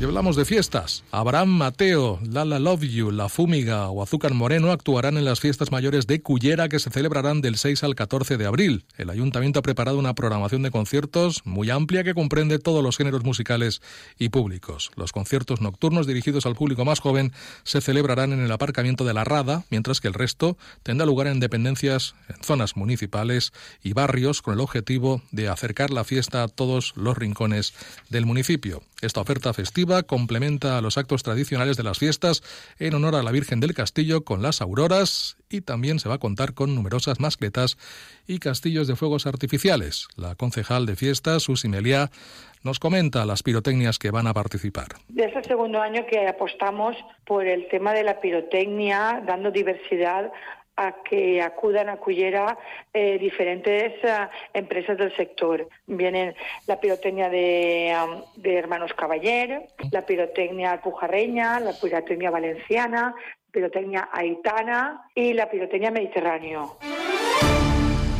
Y hablamos de fiestas. Abraham Mateo, Lala Love You, La Fúmiga o Azúcar Moreno actuarán en las fiestas mayores de Cullera que se celebrarán del 6 al 14 de abril. El ayuntamiento ha preparado una programación de conciertos muy amplia que comprende todos los géneros musicales y públicos. Los conciertos nocturnos dirigidos al público más joven se celebrarán en el aparcamiento de la Rada, mientras que el resto tendrá lugar en dependencias en zonas municipales y barrios con el objetivo de acercar la fiesta a todos los rincones del municipio. Esta oferta festiva complementa a los actos tradicionales de las fiestas en honor a la Virgen del Castillo con las auroras y también se va a contar con numerosas mascletas y castillos de fuegos artificiales. La concejal de fiestas, Susi Meliá, nos comenta las pirotecnias que van a participar. Es el segundo año que apostamos por el tema de la pirotecnia, dando diversidad a que acudan a Cullera eh, diferentes uh, empresas del sector. Vienen la pirotecnia de, de Hermanos Caballer, la pirotecnia alpujarreña, la pirotecnia valenciana, pirotecnia aitana y la pirotecnia mediterráneo.